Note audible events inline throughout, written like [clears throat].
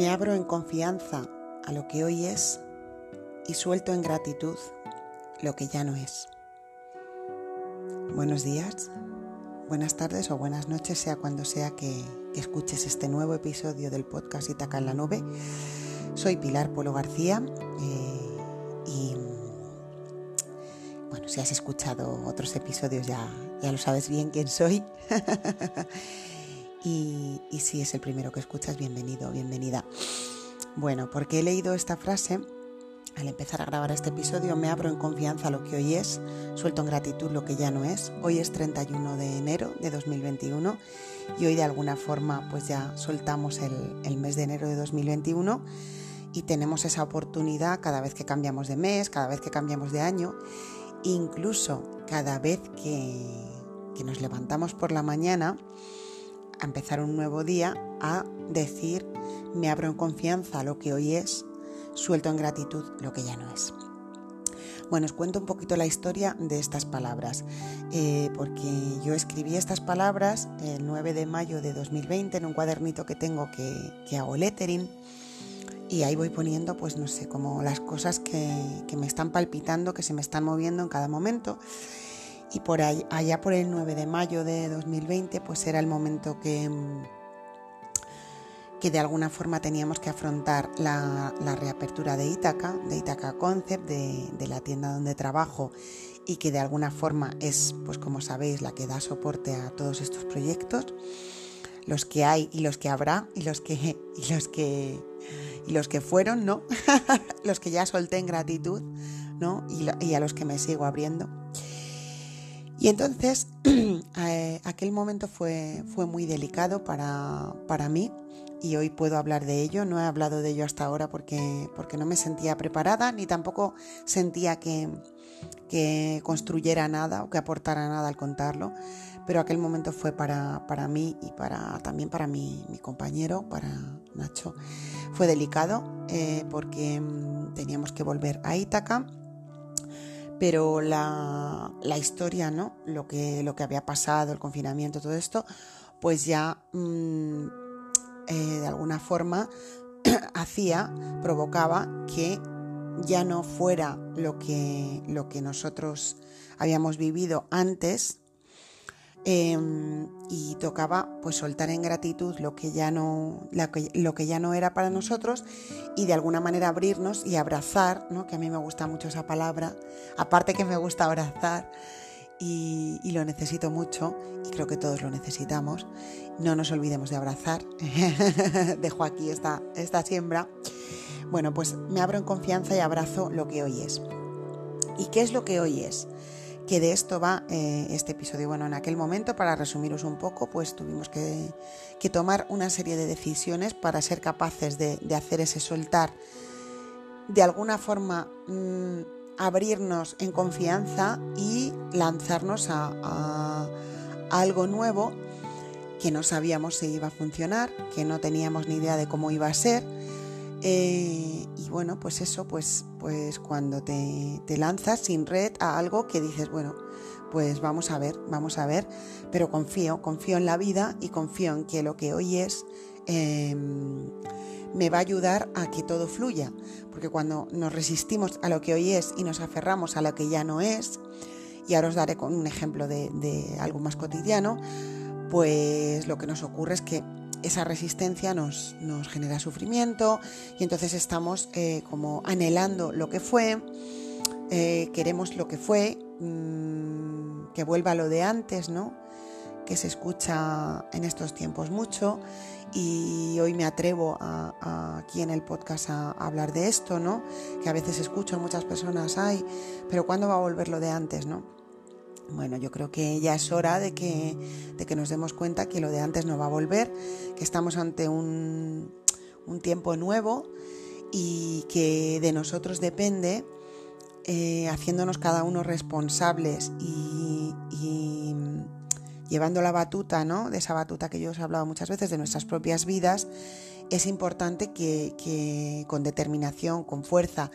Me abro en confianza a lo que hoy es y suelto en gratitud lo que ya no es. Buenos días, buenas tardes o buenas noches, sea cuando sea que, escuches este nuevo episodio del podcast Itaca en la Nube. Soy Pilar Polo García eh, y bueno, si has escuchado otros episodios ya, ya lo sabes bien quién soy. [laughs] y, si es el primero que escuchas, bienvenido, bienvenida. Bueno, porque he leído esta frase al empezar a grabar este episodio, me abro en confianza lo que hoy es, suelto en gratitud lo que ya no es. Hoy es 31 de enero de 2021 y hoy de alguna forma pues ya soltamos el, mes de enero de 2021 y tenemos esa oportunidad cada vez que cambiamos de mes, cada vez que cambiamos de año, incluso cada vez que nos levantamos por la mañana a empezar un nuevo día, a decir, me abro en confianza lo que hoy es, suelto en gratitud lo que ya no es. Bueno, os cuento un poquito la historia de estas palabras, eh, porque yo escribí estas palabras el 9 de mayo de 2020 en un cuadernito que tengo que, que hago lettering y ahí voy poniendo, pues no sé, como las cosas que, que me están palpitando, que se me están moviendo en cada momento y por allá por el 9 de mayo de 2020 pues era el momento que, mm, que de alguna forma teníamos que afrontar la, reapertura de Itaca, de Itaca Concept, de, la tienda donde trabajo y que de alguna forma es, pues como sabéis, la que da soporte a todos estos proyectos, los que hay y los que habrá y los que, y los que, y los que fueron, ¿no? [laughs] los que ya solté en gratitud, ¿no? y a los que me sigo abriendo. Y entonces [clears throat] eh, aquel momento fue, fue muy delicado para, para, mí y hoy puedo hablar de ello. No he hablado de ello hasta ahora porque, porque no me sentía preparada ni tampoco sentía que, que construyera nada o que aportara nada al contarlo. Pero aquel momento fue para, para mí y para, también para mi, mi compañero, para Nacho. Fue delicado eh, porque mm, teníamos que volver a Ítaca pero la, historia, ¿no? Lo que, lo que había pasado, el confinamiento, todo esto, pues ya mm, eh, de alguna forma [clears throat] hacía, provocaba que ya no fuera lo que, lo que nosotros habíamos vivido antes Em, y tocaba pues soltar en gratitud lo que, ya no, lo que ya no era para nosotros y de alguna manera abrirnos y abrazar, ¿no? que a mí me gusta mucho esa palabra, aparte que me gusta abrazar y, lo necesito mucho y creo que todos lo necesitamos, no nos olvidemos de abrazar, [laughs] dejo aquí esta, esta siembra, bueno pues me abro en confianza y abrazo lo que hoy es. ¿Y qué es lo que hoy es? Que de esto va eh, este episodio. Bueno, en aquel momento, para resumiros un poco, pues tuvimos que, tomar una serie de decisiones para ser capaces de, hacer ese soltar, de alguna forma mm, abrirnos en confianza y lanzarnos a algo nuevo que no sabíamos si iba a funcionar, que no teníamos ni idea de cómo iba a ser eh, y bueno, pues eso, pues, pues cuando te, lanzas sin red a algo que dices, bueno, pues vamos a ver, vamos a ver, pero confío, confío en la vida y confío en que lo que hoy es em, me va a ayudar a que todo fluya, porque cuando nos resistimos a lo que hoy es y nos aferramos a lo que ya no es, y ahora os daré con un ejemplo de, de algo más cotidiano, pues lo que nos ocurre es que esa resistencia nos, genera sufrimiento y entonces estamos eh, como anhelando lo que fue, eh, queremos lo que fue, mm, que vuelva lo de antes, ¿no? que se escucha en estos tiempos mucho y hoy me atrevo aquí en el podcast a, a, hablar de esto, ¿no? que a veces escucho a muchas personas, ay, pero ¿cuándo va a volver lo de antes? ¿no? Bueno, yo creo que ya es hora de que, nos demos cuenta que lo de antes no va a volver, que estamos ante un, tiempo nuevo y que de nosotros depende, eh, haciéndonos cada uno responsables y, llevando la batuta, ¿no? De esa batuta que yo os he hablado muchas veces, de nuestras propias vidas, es importante que con determinación, con fuerza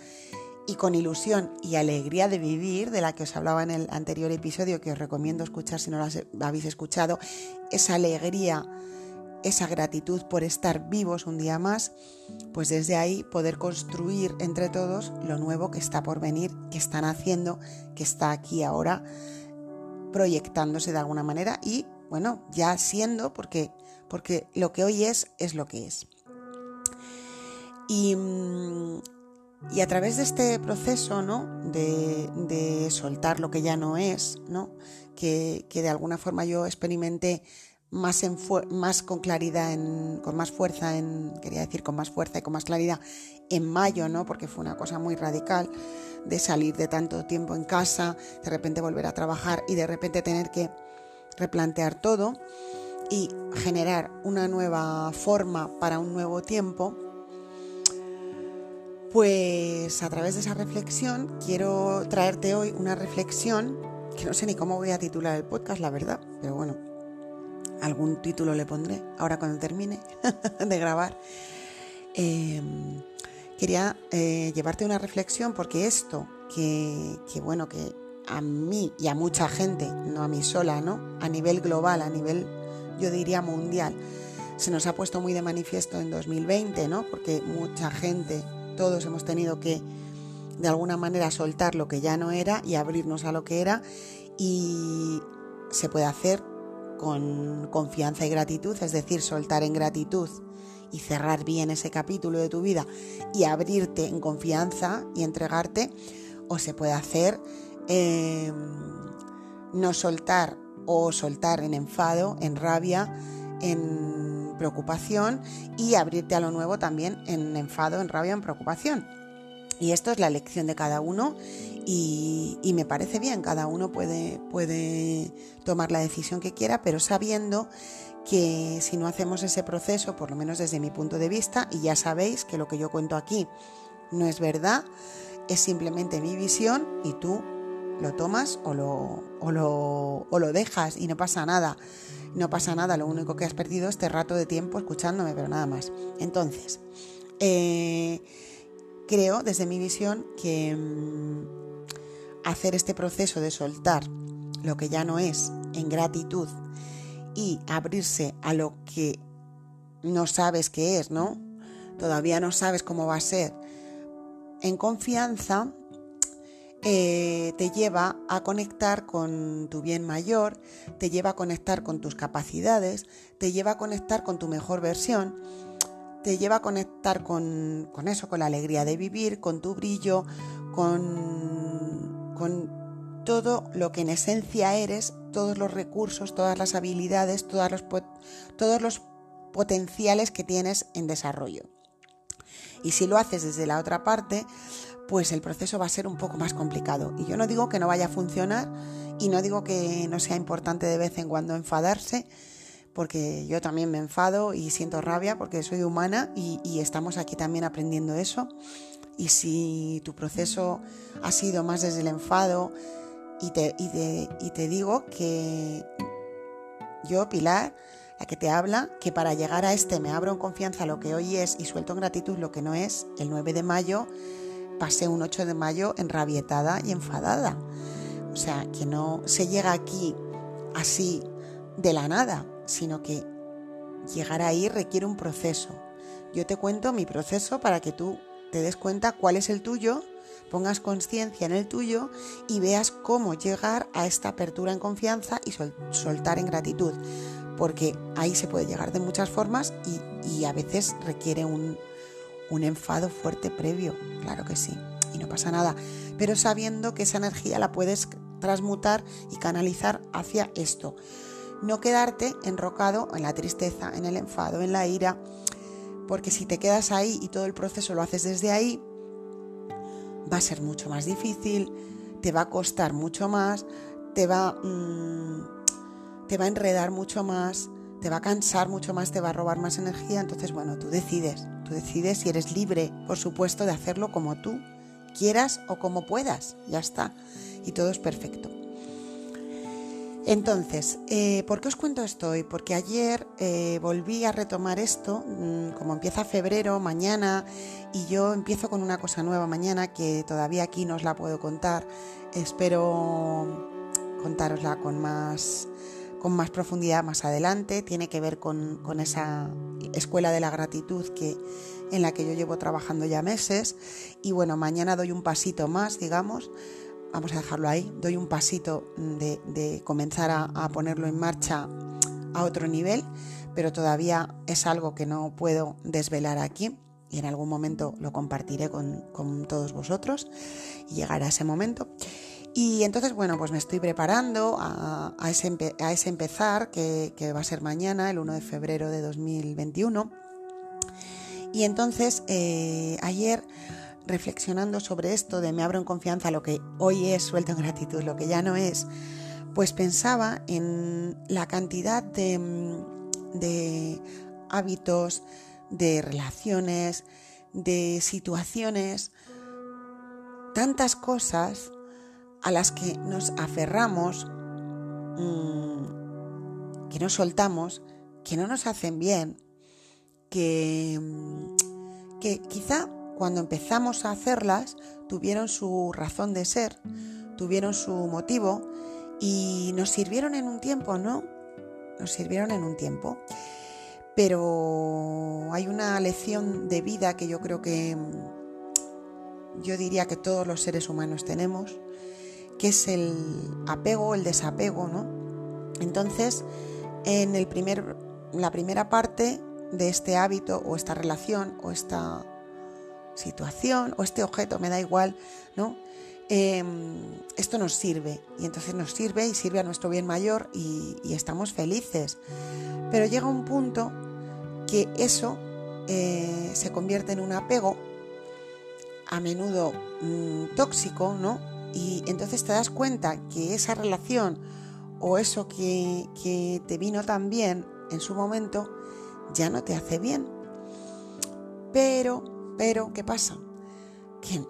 y con ilusión y alegría de vivir, de la que os hablaba en el anterior episodio, que os recomiendo escuchar si no lo habéis escuchado, esa alegría esa gratitud por estar vivos un día más, pues desde ahí poder construir entre todos lo nuevo que está por venir, que están haciendo, que está aquí ahora proyectándose de alguna manera y bueno, ya siendo porque porque lo que hoy es es lo que es. Y, mm, y a través de este proceso, ¿no? De, de, soltar lo que ya no es, ¿no? Que, que de alguna forma yo experimenté más, en más con claridad, en, con más fuerza, en, quería decir con más fuerza y con más claridad en mayo, ¿no? Porque fue una cosa muy radical de salir de tanto tiempo en casa, de repente volver a trabajar y de repente tener que replantear todo y generar una nueva forma para un nuevo tiempo. Pues a través de esa reflexión quiero traerte hoy una reflexión que no sé ni cómo voy a titular el podcast, la verdad, pero bueno, algún título le pondré ahora cuando termine [laughs] de grabar. Em, quería eh, llevarte una reflexión porque esto que, que, bueno, que a mí y a mucha gente, no a mí sola, ¿no? A nivel global, a nivel, yo diría mundial, se nos ha puesto muy de manifiesto en 2020, ¿no? Porque mucha gente, todos hemos tenido que de alguna manera soltar lo que ya no era y abrirnos a lo que era y se puede hacer con confianza y gratitud, es decir, soltar en gratitud y cerrar bien ese capítulo de tu vida y abrirte en confianza y entregarte, o se puede hacer em, no soltar o soltar en enfado, en rabia, en preocupación y abrirte a lo nuevo también en enfado, en rabia, en preocupación. Y esto es la elección de cada uno y, me parece bien, cada uno puede, puede tomar la decisión que quiera, pero sabiendo que si no hacemos ese proceso, por lo menos desde mi punto de vista, y ya sabéis que lo que yo cuento aquí no es verdad, es simplemente mi visión y tú lo tomas o lo, o lo, o lo dejas y no pasa nada. No pasa nada, lo único que has perdido es este rato de tiempo escuchándome, pero nada más. Entonces, eh, creo desde mi visión que mm, hacer este proceso de soltar lo que ya no es en gratitud y abrirse a lo que no sabes qué es, ¿no? Todavía no sabes cómo va a ser. En confianza eh, te lleva a conectar con tu bien mayor, te lleva a conectar con tus capacidades, te lleva a conectar con tu mejor versión te lleva a conectar con, eso, con la alegría de vivir, con tu brillo, con, todo lo que en esencia eres, todos los recursos, todas las habilidades, todos los potenciales que tienes en desarrollo. Y si lo haces desde la otra parte, pues el proceso va a ser un poco más complicado. Y yo no digo que no vaya a funcionar y no digo que no sea importante de vez en cuando enfadarse, porque yo también me enfado y siento rabia porque soy humana y, estamos aquí también aprendiendo eso. Y si tu proceso ha sido más desde el enfado y te, y te digo que yo, Pilar, la que te habla, que para llegar a este me abro en confianza lo que hoy es y suelto en gratitud lo que no es, el 9 de mayo pasé un 8 de mayo enrabietada y enfadada. O sea, que no se llega aquí así de la nada sino que llegar ahí requiere un proceso. Yo te cuento mi proceso para que tú te des cuenta cuál es el tuyo, pongas conciencia en el tuyo y veas cómo llegar a esta apertura en confianza y soltar en gratitud. Porque ahí se puede llegar de muchas formas y, a veces requiere un, un enfado fuerte previo, claro que sí, y no pasa nada. Pero sabiendo que esa energía la puedes transmutar y canalizar hacia esto no quedarte enrocado en la tristeza, en el enfado, en la ira, porque si te quedas ahí y todo el proceso lo haces desde ahí, va a ser mucho más difícil, te va a costar mucho más, te va, mm, te va a enredar mucho más, te va a cansar mucho más, te va a robar más energía. Entonces, bueno, tú decides, tú decides si eres libre, por supuesto, de hacerlo como tú quieras o como puedas, ya está. Y todo es perfecto. Entonces, eh, ¿por qué os cuento esto hoy? Porque ayer eh, volví a retomar esto, mm, como empieza febrero, mañana, y yo empiezo con una cosa nueva mañana que todavía aquí no os la puedo contar. Espero contárosla con más, con más profundidad más adelante, tiene que ver con, con, esa escuela de la gratitud que, en la que yo llevo trabajando ya meses. Y bueno, mañana doy un pasito más, digamos, vamos a dejarlo ahí, doy un pasito de, comenzar a, a ponerlo en marcha a otro nivel, pero todavía es algo que no puedo desvelar aquí. Y en algún momento lo compartiré con, con todos vosotros y llegará ese momento. Y entonces, bueno, pues me estoy preparando a, ese, a ese, empezar, que, va a ser mañana, el 1 de febrero de 2021. Y entonces, eh, ayer, reflexionando sobre esto de me abro en confianza, lo que hoy es suelto en gratitud, lo que ya no es, pues pensaba en la cantidad de, de hábitos, de relaciones, de situaciones, tantas cosas a las que nos aferramos, mm, que no soltamos, que no nos hacen bien, que, mm, que quizá cuando empezamos a hacerlas tuvieron su razón de ser, tuvieron su motivo y nos sirvieron en un tiempo, ¿no? Nos sirvieron en un tiempo. Pero hay una lección de vida que yo creo que mm, yo diría que todos los seres humanos tenemos, que es el apego, el desapego, ¿no? Entonces, en el primer, la primera parte de este hábito o esta relación o esta situación o este objeto, me da igual, ¿no? Em, esto nos sirve y entonces nos sirve y sirve a nuestro bien mayor y, estamos felices. Pero llega un punto que eso eh, se convierte en un apego a menudo mm, tóxico, ¿no? Y entonces te das cuenta que esa relación o eso que, te vino tan bien en su momento ya no te hace bien. Pero, pero, ¿qué pasa? Que,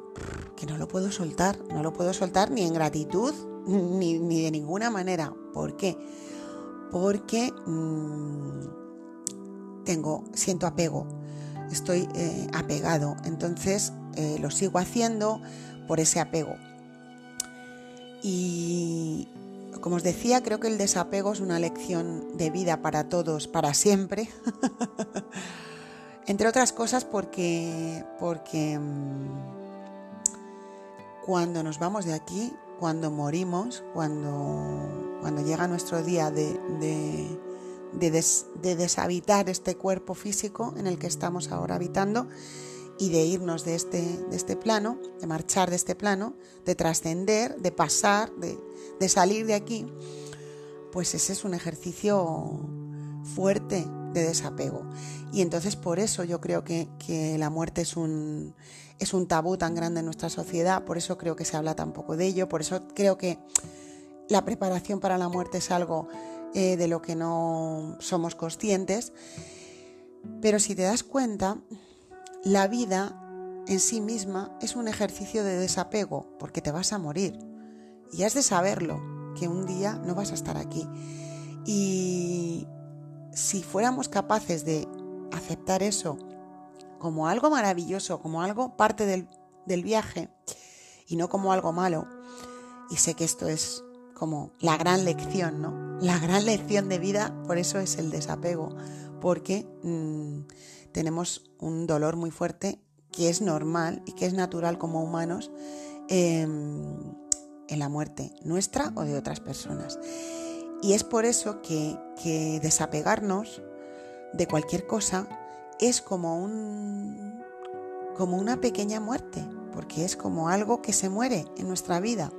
que no lo puedo soltar, no lo puedo soltar ni en gratitud [laughs] ni, de ninguna manera. ¿Por qué? Porque mm, tengo, siento apego, estoy eh, apegado, entonces eh, lo sigo haciendo por ese apego. Y como os decía, creo que el desapego es una lección de vida para todos, para siempre. [laughs] Entre otras cosas porque, porque mm, cuando nos vamos de aquí, cuando morimos, cuando, cuando llega nuestro día de, de deshabitar este cuerpo físico en el que estamos ahora habitando, y de irnos de este, de este plano, de marchar de este plano, de trascender, de pasar, de, salir de aquí, pues ese es un ejercicio fuerte de desapego. Y entonces por eso yo creo que, la muerte es un, es un tabú tan grande en nuestra sociedad, por eso creo que se habla tan poco de ello, por eso creo que la preparación para la muerte es algo eh, de lo que no somos conscientes. Pero si te das cuenta, la vida en sí misma es un ejercicio de desapego, porque te vas a morir. Y has de saberlo, que un día no vas a estar aquí. Y si fuéramos capaces de aceptar eso como algo maravilloso, como algo parte del, del viaje, y no como algo malo, y sé que esto es como la gran lección, ¿no? La gran lección de vida, por eso es el desapego, porque mm, tenemos un dolor muy fuerte que es normal y que es natural como humanos em, en la muerte nuestra o de otras personas. Y es por eso que, desapegarnos de cualquier cosa es como, un, como una pequeña muerte, porque es como algo que se muere en nuestra vida.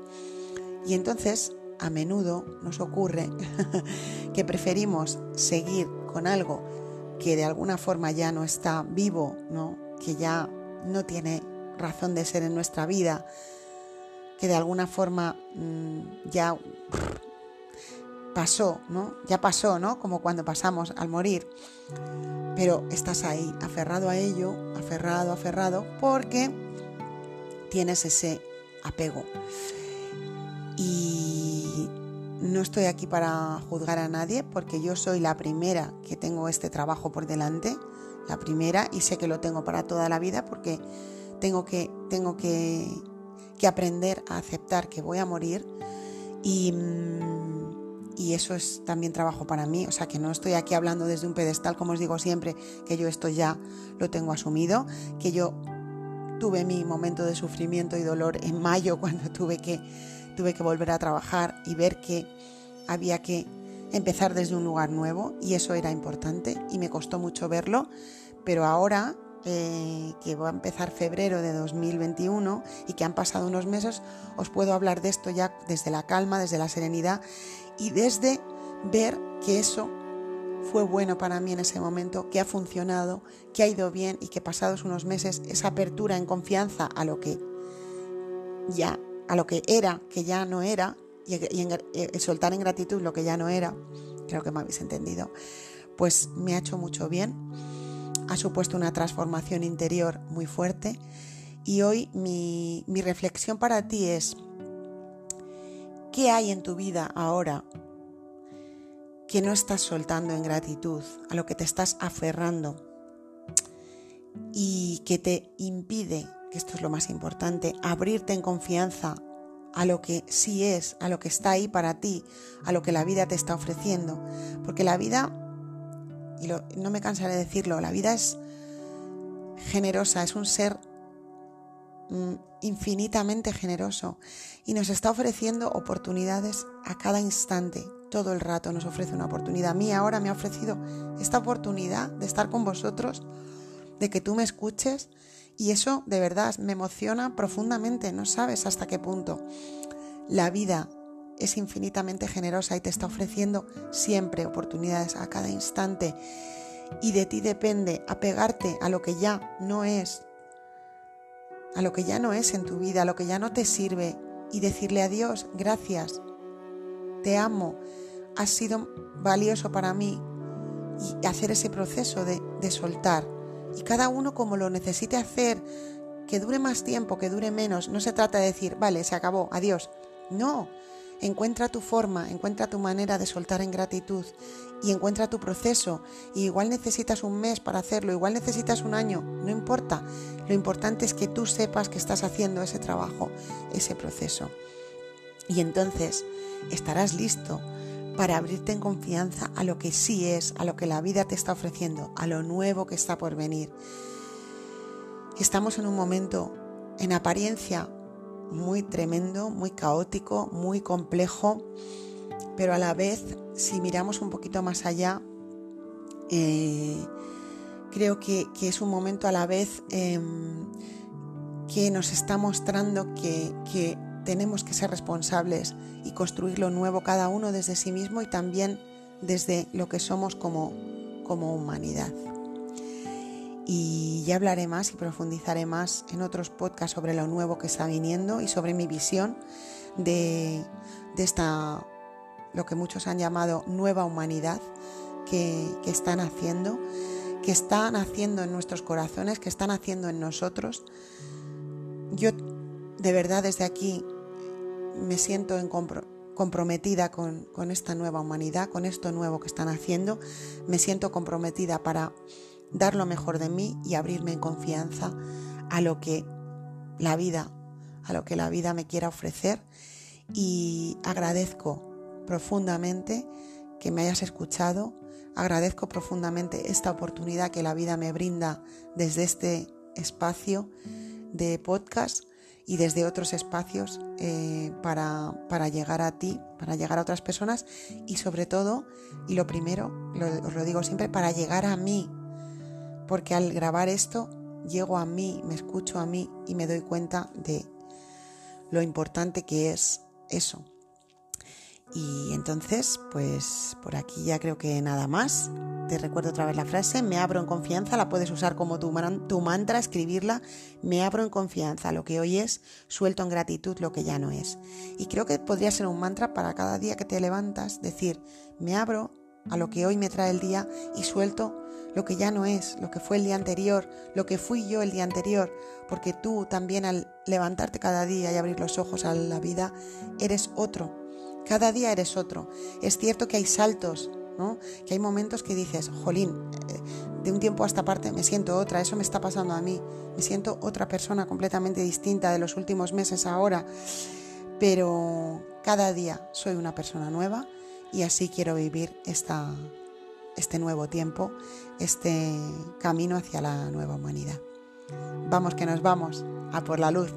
Y entonces a menudo nos ocurre [laughs] que preferimos seguir con algo que de alguna forma ya no está vivo, ¿no? que ya no tiene razón de ser en nuestra vida, que de alguna forma mm, ya pasó, ¿no? Ya pasó, ¿no? Como cuando pasamos al morir. Pero estás ahí, aferrado a ello, aferrado, aferrado, porque tienes ese apego. Y no estoy aquí para juzgar a nadie porque yo soy la primera que tengo este trabajo por delante, la primera, y sé que lo tengo para toda la vida porque tengo que, tengo que, aprender a aceptar que voy a morir y, y eso es también trabajo para mí, o sea que no estoy aquí hablando desde un pedestal, como os digo siempre, que yo esto ya lo tengo asumido, que yo tuve mi momento de sufrimiento y dolor en mayo [laughs] cuando tuve que, tuve que volver a trabajar y ver que había que empezar desde un lugar nuevo y eso era importante y me costó mucho verlo, pero ahora eh, que va a empezar febrero de 2021 y que han pasado unos meses, os puedo hablar de esto ya desde la calma, desde la serenidad y desde ver que eso fue bueno para mí en ese momento, que ha funcionado, que ha ido bien y que pasados unos meses esa apertura en confianza a lo que ya, a lo que era, que ya no era, y, y soltar en gratitud lo que ya no era, creo que me habéis entendido, pues me ha hecho mucho bien, ha supuesto una transformación interior muy fuerte. Y hoy mi reflexión para ti es, ¿qué hay en tu vida ahora que no estás soltando en gratitud, a lo que te estás aferrando y que te impide, que esto es lo más importante, abrirte en confianza a lo que sí es, a lo que está ahí para ti, a lo que la vida te está ofreciendo. Porque la vida, y no me cansaré de decirlo, la vida es generosa, es un ser mm, infinitamente generoso y nos está ofreciendo oportunidades a cada instante todo el rato nos ofrece una oportunidad. A mí ahora me ha ofrecido esta oportunidad de estar con vosotros, de que tú me escuches y eso de verdad me emociona profundamente, no sabes hasta qué punto. La vida es infinitamente generosa y te está ofreciendo siempre oportunidades a cada instante y de ti depende apegarte a lo que ya no es, a lo que ya no es en tu vida, a lo que ya no te sirve y decirle a Dios, gracias, te amo, has sido valioso para mí y hacer ese proceso de, de soltar. Y cada uno como lo necesite hacer, que dure más tiempo, que dure menos, no se trata de decir, vale, se acabó, adiós. No, encuentra tu forma, encuentra tu manera de soltar en gratitud y encuentra tu proceso. Y igual necesitas un mes para hacerlo, igual necesitas un año, no importa. Lo importante es que tú sepas que estás haciendo ese trabajo, ese proceso. Y entonces estarás listo para abrirte en confianza a lo que sí es, a lo que la vida te está ofreciendo, a lo nuevo que está por venir. Estamos en un momento, en apariencia, muy tremendo, muy caótico, muy complejo, pero a la vez, si miramos un poquito más allá, eh, creo que, es un momento a la vez em, que nos está mostrando que, que tenemos que ser responsables y construir lo nuevo cada uno desde sí mismo y también desde lo que somos como, como humanidad. Y ya hablaré más y profundizaré más en otros podcasts sobre lo nuevo que está viniendo y sobre mi visión de, de esta, lo que muchos han llamado nueva humanidad que, que están haciendo, que están haciendo en nuestros corazones, que están haciendo en nosotros. Yo de verdad desde aquí me siento comprometida con, esta nueva humanidad, con esto nuevo que están haciendo. Me siento comprometida para dar lo mejor de mí y abrirme en confianza a lo que la vida, a lo que la vida me quiera ofrecer. Y agradezco profundamente que me hayas escuchado. Agradezco profundamente esta oportunidad que la vida me brinda desde este espacio de podcast y desde otros espacios eh, para, para, llegar a ti, para llegar a otras personas y sobre todo, y lo primero, os lo digo siempre, para llegar a mí, porque al grabar esto llego a mí, me escucho a mí y me doy cuenta de lo importante que es eso, y entonces, pues por aquí ya creo que nada más. Te recuerdo otra vez la frase, me abro en confianza, la puedes usar como tu, tu mantra, escribirla, me abro en confianza, lo que hoy es, suelto en gratitud lo que ya no es. Y creo que podría ser un mantra para cada día que te levantas, decir, me abro a lo que hoy me trae el día y suelto lo que ya no es, lo que fue el día anterior, lo que fui yo el día anterior, porque tú también al levantarte cada día y abrir los ojos a la vida, eres otro cada día eres otro. Es cierto que hay saltos, ¿no? Que hay momentos que dices, jolín, eh, de un tiempo a esta parte me siento otra, eso me está pasando a mí. Me siento otra persona completamente distinta de los últimos meses ahora. Pero cada día soy una persona nueva y así quiero vivir esta, este nuevo tiempo, este camino hacia la nueva humanidad. Vamos que nos vamos a por la luz.